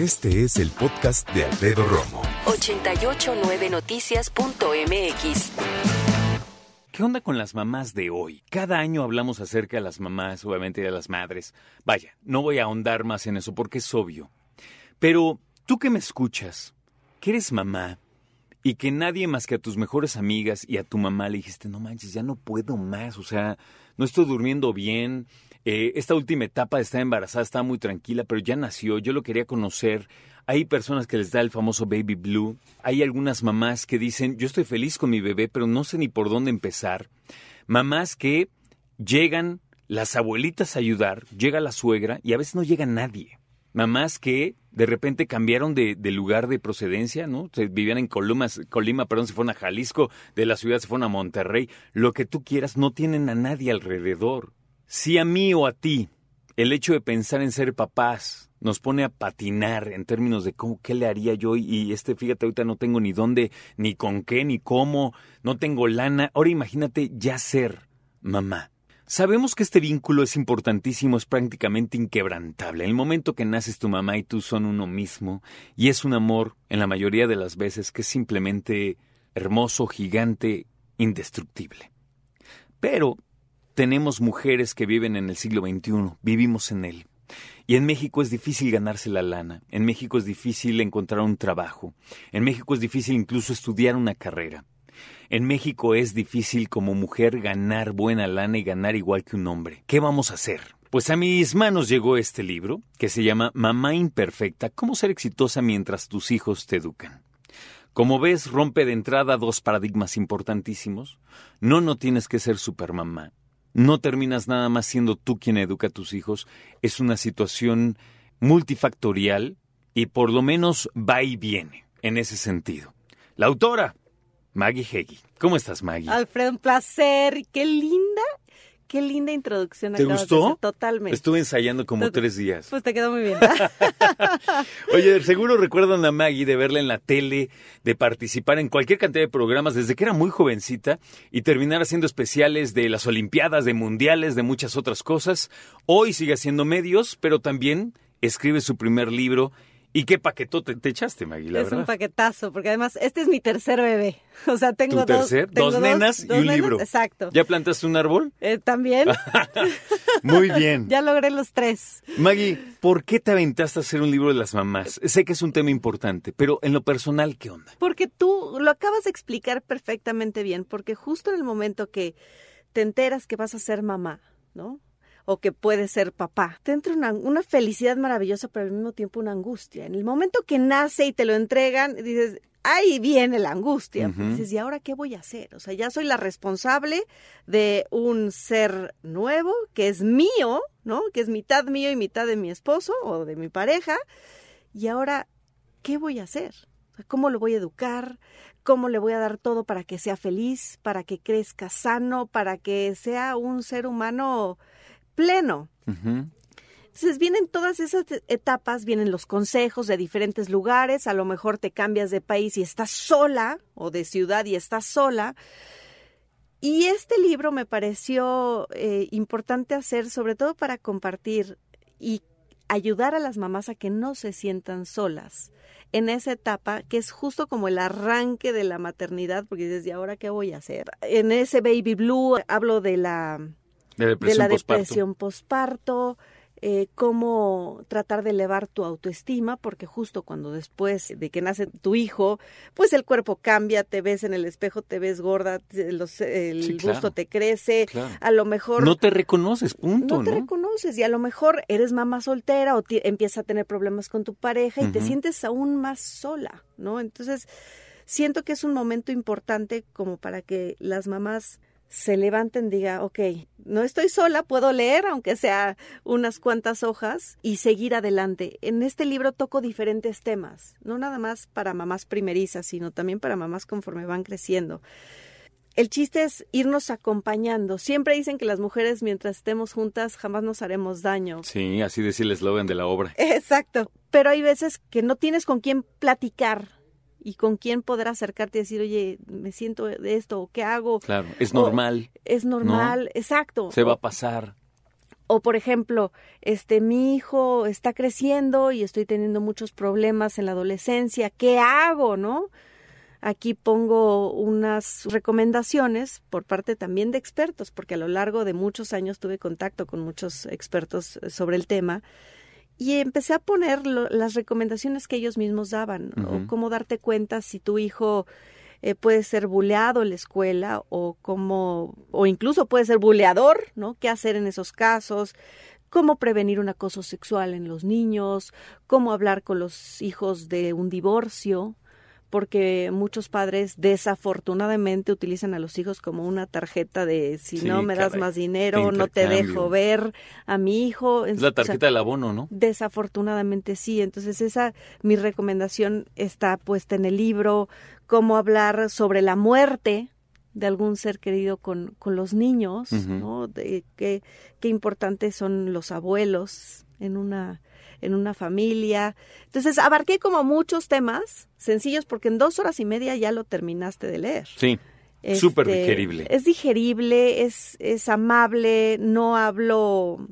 Este es el podcast de Alfredo Romo. 889noticias.mx. ¿Qué onda con las mamás de hoy? Cada año hablamos acerca de las mamás, obviamente de las madres. Vaya, no voy a ahondar más en eso porque es obvio. Pero tú que me escuchas, que eres mamá y que nadie más que a tus mejores amigas y a tu mamá le dijiste, no manches, ya no puedo más, o sea, no estoy durmiendo bien, eh, esta última etapa de estar embarazada estaba muy tranquila, pero ya nació, yo lo quería conocer. Hay personas que les da el famoso baby blue. Hay algunas mamás que dicen, yo estoy feliz con mi bebé, pero no sé ni por dónde empezar. Mamás que llegan las abuelitas a ayudar, llega la suegra y a veces no llega nadie. Mamás que de repente cambiaron de, lugar de procedencia, ¿no? Se vivían en Colima, Colima, perdón, se fueron a Jalisco, de la ciudad se fueron a Monterrey. Lo que tú quieras, no tienen a nadie alrededor. Si a mí o a ti el hecho de pensar en ser papás nos pone a patinar en términos de cómo, qué le haría yo y este, fíjate, ahorita no tengo ni dónde, ni con qué, ni cómo, no tengo lana. Ahora imagínate ya ser mamá. Sabemos que este vínculo es importantísimo, es prácticamente inquebrantable. El momento que naces tu mamá y tú son uno mismo, y es un amor, en la mayoría de las veces, que es simplemente hermoso, gigante, indestructible. Pero tenemos mujeres que viven en el siglo XXI, vivimos en él. Y en México es difícil ganarse la lana, en México es difícil encontrar un trabajo, en México es difícil incluso estudiar una carrera. En México es difícil como mujer ganar buena lana y ganar igual que un hombre. ¿Qué vamos a hacer? Pues a mis manos llegó este libro, que se llama Mamá Imperfecta, cómo ser exitosa mientras tus hijos te educan. Como ves, rompe de entrada dos paradigmas importantísimos. No, no tienes que ser supermamá no terminas nada más siendo tú quien educa a tus hijos. Es una situación multifactorial y por lo menos va y viene en ese sentido. La autora, Maggie Heggie. ¿Cómo estás, Maggie? Alfredo, un placer. Qué linda Qué linda introducción. ¿Te gustó? Totalmente. Estuve ensayando como tres días. Pues te quedó muy bien. Oye, seguro recuerdan a Maggie de verla en la tele, de participar en cualquier cantidad de programas desde que era muy jovencita y terminar haciendo especiales de las Olimpiadas, de Mundiales, de muchas otras cosas. Hoy sigue haciendo medios, pero también escribe su primer libro ¿Y qué paquetote te echaste, Maggie, Es un paquetazo, porque además este es mi tercer bebé. O sea, tengo ¿Tu tercer? dos, dos, nenas y un libro. Exacto. ¿Ya plantaste un árbol? Eh, También. Muy bien. ya logré los tres. Maggie, ¿por qué te aventaste a hacer un libro de las mamás? Sé que es un tema importante, pero en lo personal, ¿qué onda? Porque tú lo acabas de explicar perfectamente bien, porque justo en el momento que te enteras que vas a ser mamá, ¿no? O que puede ser papá. Te entra una, felicidad maravillosa, pero al mismo tiempo una angustia. En el momento que nace y te lo entregan, dices, ahí viene la angustia. Dices, ¿y ahora qué voy a hacer? O sea, ya soy la responsable de un ser nuevo que es mío, ¿no? Que es mitad mío y mitad de mi esposo o de mi pareja. Y ahora, ¿qué voy a hacer? ¿Cómo lo voy a educar? ¿Cómo le voy a dar todo para que sea feliz, para que crezca sano, para que sea un ser humano pleno. Entonces vienen todas esas etapas, vienen los consejos de diferentes lugares, a lo mejor te cambias de país y estás sola, o de ciudad y estás sola. Y este libro me pareció eh, importante hacer, sobre todo para compartir y ayudar a las mamás a que no se sientan solas en esa etapa que es justo como el arranque de la maternidad, porque desde ahora qué voy a hacer. En ese baby blue hablo de la de, la depresión posparto, eh, cómo tratar de elevar tu autoestima, porque justo cuando después de que nace tu hijo, pues el cuerpo cambia, te ves en el espejo, te ves gorda, el gusto te crece, a lo mejor... No te reconoces, punto. No te reconoces y a lo mejor eres mamá soltera o empiezas a tener problemas con tu pareja y te sientes aún más sola, ¿no? Entonces, siento que es un momento importante como para que las mamás se levanten, diga, ok, no estoy sola, puedo leer, aunque sea unas cuantas hojas, y seguir adelante. En este libro toco diferentes temas, no nada más para mamás primerizas, sino también para mamás conforme van creciendo. El chiste es irnos acompañando. Siempre dicen que las mujeres, mientras estemos juntas, jamás nos haremos daño. Sí, así decía el eslogan de la obra. Exacto. Pero hay veces que no tienes con quién platicar y con quién poder acercarte y decir, oye, me siento de esto, o qué hago. Claro, es normal. es normal, exacto. Se va a pasar. O por ejemplo, este mi hijo está creciendo y estoy teniendo muchos problemas en la adolescencia, ¿qué hago, no? Aquí pongo unas recomendaciones por parte también de expertos, porque a lo largo de muchos años tuve contacto con muchos expertos sobre el tema y empecé a poner las recomendaciones que ellos mismos daban, o cómo darte cuenta si tu hijo eh, puede ser buleado en la escuela o cómo, o incluso puede ser buleador, ¿no? ¿Qué hacer en esos casos? cómo prevenir un acoso sexual en los niños, cómo hablar con los hijos de un divorcio, porque muchos padres desafortunadamente utilizan a los hijos como una tarjeta de si no me das más dinero, no te dejo ver a mi hijo. Es la tarjeta del abono, ¿no? Desafortunadamente sí. Entonces esa, mi recomendación está puesta en el libro, cómo hablar sobre la muerte de algún ser querido con, con los niños, ¿no? De qué, qué importantes son los abuelos en una en una familia. Entonces, abarqué como muchos temas sencillos porque en dos horas y media ya lo terminaste de leer. Sí. Súper este, digerible. Es digerible, es, es amable, no hablo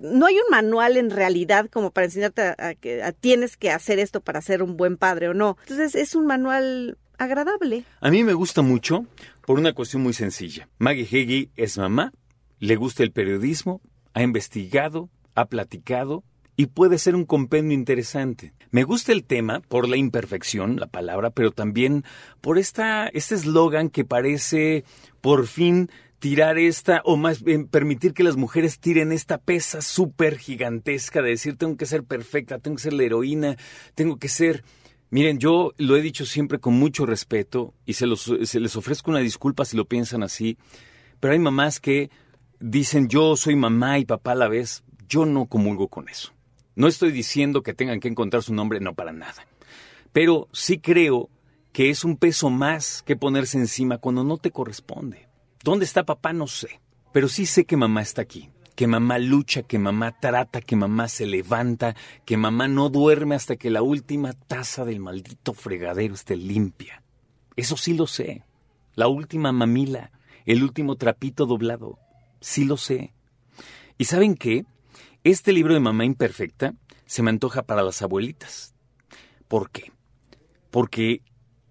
no hay un manual en realidad como para enseñarte a, que tienes que hacer esto para ser un buen padre o no. Entonces es un manual agradable. A mí me gusta mucho por una cuestión muy sencilla. Maggie Heggie es mamá, le gusta el periodismo, ha investigado, ha platicado y puede ser un compendio interesante. Me gusta el tema por la imperfección, la palabra, pero también por esta, este eslogan que parece por fin tirar esta, o más bien permitir que las mujeres tiren esta pesa súper gigantesca de decir tengo que ser perfecta, tengo que ser la heroína, tengo que ser... Miren, yo lo he dicho siempre con mucho respeto y se, los, se les ofrezco una disculpa si lo piensan así, pero hay mamás que dicen yo soy mamá y papá a la vez. Yo no comulgo con eso. No estoy diciendo que tengan que encontrar su nombre, no para nada. Pero sí creo que es un peso más que ponerse encima cuando no te corresponde. ¿Dónde está papá? No sé. Pero sí sé que mamá está aquí, que mamá lucha, que mamá trata, que mamá se levanta, que mamá no duerme hasta que la última taza del maldito fregadero esté limpia. Eso sí lo sé. La última mamila, el último trapito doblado. Sí lo sé. ¿Y saben qué? Este libro de Mamá Imperfecta se me antoja para las abuelitas. ¿Por qué? Porque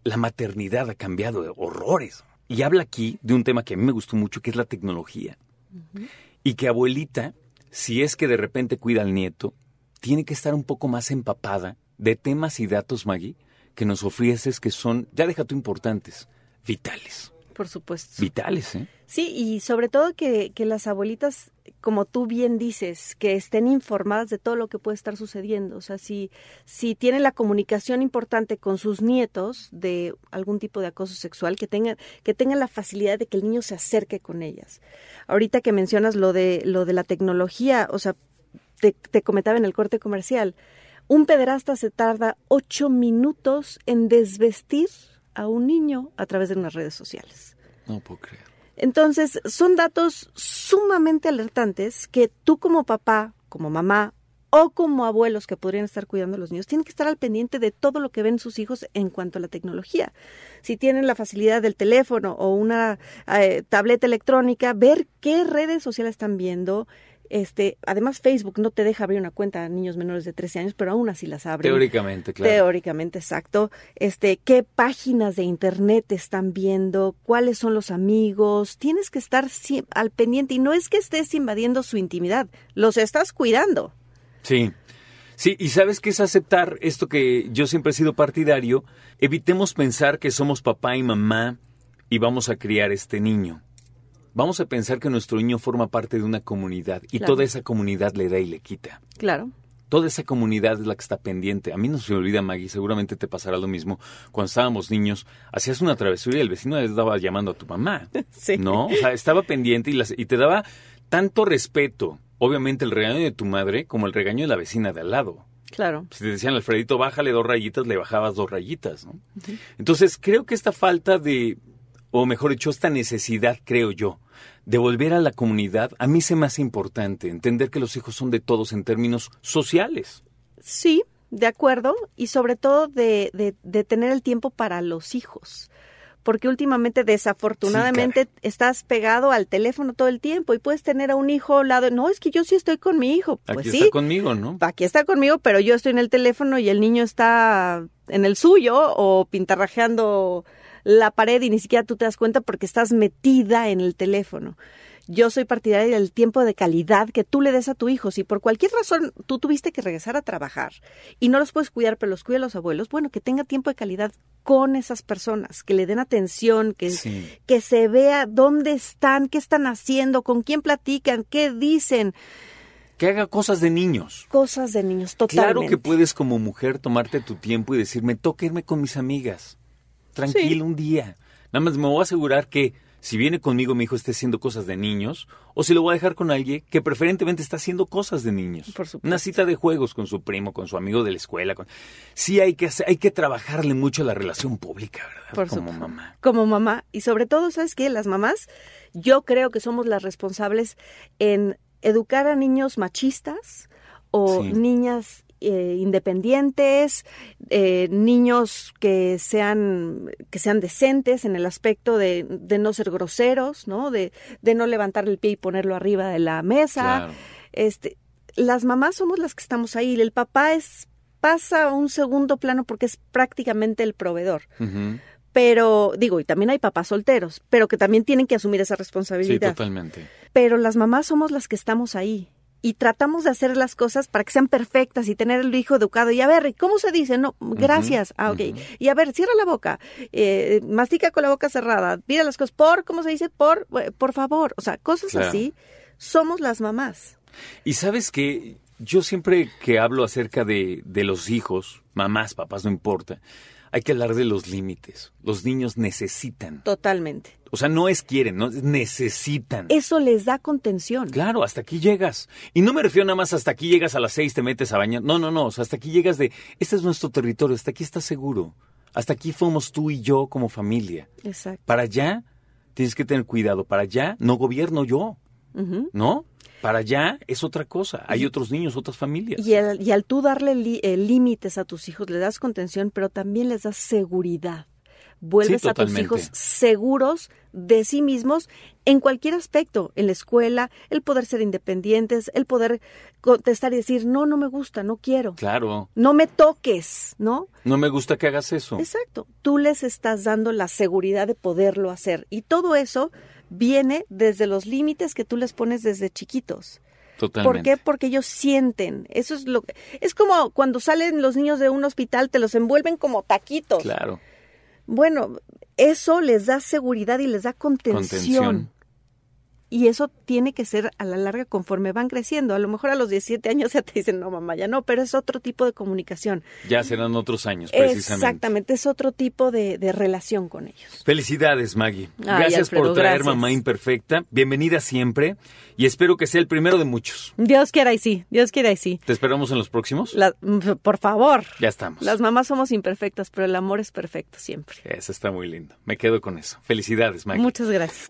la maternidad ha cambiado de horrores. Y habla aquí de un tema que a mí me gustó mucho, que es la tecnología. Y que abuelita, si es que de repente cuida al nieto, tiene que estar un poco más empapada de temas y datos, Maggie, que nos ofreces que son, ya deja tú importantes, vitales. Por supuesto. Vitales, ¿eh? Sí, y sobre todo que, que las abuelitas, como tú bien dices, que estén informadas de todo lo que puede estar sucediendo. O sea, si, si tienen la comunicación importante con sus nietos de algún tipo de acoso sexual, que tengan, que tengan la facilidad de que el niño se acerque con ellas. Ahorita que mencionas lo de, lo de la tecnología, o sea, te, te comentaba en el corte comercial, un pederasta se tarda ocho minutos en desvestir a un niño a través de unas redes sociales. No puedo creer. Entonces, son datos sumamente alertantes que tú como papá, como mamá o como abuelos que podrían estar cuidando a los niños, tienen que estar al pendiente de todo lo que ven sus hijos en cuanto a la tecnología. Si tienen la facilidad del teléfono o una eh, tableta electrónica, ver qué redes sociales están viendo, este, además Facebook no te deja abrir una cuenta a niños menores de 13 años, pero aún así las abre. Teóricamente, claro. Teóricamente, exacto. Este, qué páginas de internet están viendo, cuáles son los amigos, tienes que estar al pendiente y no es que estés invadiendo su intimidad, los estás cuidando. Sí. Sí, y sabes qué es aceptar esto que yo siempre he sido partidario, evitemos pensar que somos papá y mamá y vamos a criar este niño. Vamos a pensar que nuestro niño forma parte de una comunidad y toda esa comunidad le da y le quita. Claro. Toda esa comunidad es la que está pendiente. A mí no se me olvida, Maggie, seguramente te pasará lo mismo. Cuando estábamos niños, hacías una travesura y el vecino estaba llamando a tu mamá. Sí. ¿No? O sea, estaba pendiente y, las, y te daba tanto respeto, obviamente, el regaño de tu madre como el regaño de la vecina de al lado. Claro. Si te decían, Alfredito, bájale dos rayitas, le bajabas dos rayitas, ¿no? Entonces, creo que esta falta de, o mejor dicho, esta necesidad, creo yo, de volver a la comunidad, a mí se me hace importante entender que los hijos son de todos en términos sociales. Sí, de acuerdo, y sobre todo de, de, de tener el tiempo para los hijos porque últimamente desafortunadamente estás pegado al teléfono todo el tiempo y puedes tener a un hijo al lado, no, es que yo sí estoy con mi hijo. Pues Aquí sí, está conmigo, ¿no? aquí está conmigo, pero yo estoy en el teléfono y el niño está en el suyo o pintarrajeando la pared y ni siquiera tú te das cuenta porque estás metida en el teléfono. Yo soy partidaria del tiempo de calidad que tú le des a tu hijo. Si por cualquier razón tú tuviste que regresar a trabajar y no los puedes cuidar, pero los cuida los abuelos, bueno, que tenga tiempo de calidad con esas personas, que le den atención, que, Sí. que se vea dónde están, qué están haciendo, con quién platican, qué dicen. Que haga cosas de niños. Cosas de niños, totalmente. Claro que puedes como mujer tomarte tu tiempo y decirme, toca irme con mis amigas. Tranquilo un día. Nada más me voy a asegurar que si viene conmigo mi hijo esté haciendo cosas de niños o si lo voy a dejar con alguien que preferentemente está haciendo cosas de niños. Por supuesto. Una cita de juegos con su primo, con su amigo de la escuela. Con... Sí hay que, hacer- hay que trabajarle mucho a la relación pública, ¿verdad? Por Como supuesto. mamá. Como mamá. Y sobre todo, ¿sabes qué? Las mamás, yo creo que somos las responsables en educar a niños machistas o Sí. niñas eh, independientes, eh, niños que sean, que sean decentes en el aspecto de, de no ser groseros, ¿no? De, de no levantar el pie y ponerlo arriba de la mesa. Claro. Este, las mamás somos las que estamos ahí. El papá es pasa a un segundo plano porque es prácticamente el proveedor pero digo, y también hay papás solteros, pero que también tienen que asumir esa Sí, responsabilidad. totalmente. pero las mamás somos las que estamos ahí y tratamos de hacer las cosas para que sean perfectas y tener el hijo educado. Y a ver, ¿cómo se dice? No, gracias. Ah, ok. Y a ver, cierra la boca, eh, mastica con la boca cerrada, mira las cosas, por, ¿cómo se dice? Por, eh, por favor. O sea, cosas Claro. así. Somos las mamás. Y sabes que yo siempre que hablo acerca de, de los hijos, mamás, papás, no importa, hay que hablar de los límites. Los niños necesitan. Totalmente. O sea, no es quieren, no es necesitan. Eso les da contención. Claro, hasta aquí llegas. Y no me refiero nada más hasta aquí llegas a las seis, te metes a bañar. No, no, no. O sea, hasta aquí llegas de, este es nuestro territorio, hasta aquí estás seguro. Hasta aquí fuimos tú y yo como familia. Exacto. Para allá tienes que tener cuidado. Para allá no gobierno yo, ¿no? Para allá es otra cosa. Hay otros niños, otras familias. Y al, y al tú darle eh, límites a tus hijos, le das contención, pero también les das seguridad. Vuelves Sí, a tus hijos seguros de sí mismos en cualquier aspecto, en la escuela, el poder ser independientes, el poder contestar y decir, no, no me gusta, no quiero, Claro. no me toques, ¿no? No me gusta que hagas eso. Exacto. Tú les estás dando la seguridad de poderlo hacer. Y todo eso viene desde los límites que tú les pones desde chiquitos. Totalmente. ¿Por qué? Porque ellos sienten. Eso es lo que es como cuando salen los niños de un hospital te los envuelven como taquitos. Claro. Bueno, eso les da seguridad y les da contención. Contención. Y eso tiene que ser a la larga conforme van creciendo. A lo mejor a los 17 años ya te dicen, no, mamá, ya no, pero es otro tipo de comunicación. Ya serán otros años, precisamente. Exactamente, es otro tipo de, de relación con ellos. Felicidades, Maggie. Ay, gracias Alfredo, por traer gracias. Mamá Imperfecta. Bienvenida siempre y espero que sea el primero de muchos. Dios quiera y sí, Dios quiera y sí. ¿Te esperamos en los próximos? La- mm, por favor. Ya estamos. Las mamás somos imperfectas, pero el amor es perfecto siempre. Eso está muy lindo. Me quedo con eso. Felicidades, Maggie. Muchas gracias.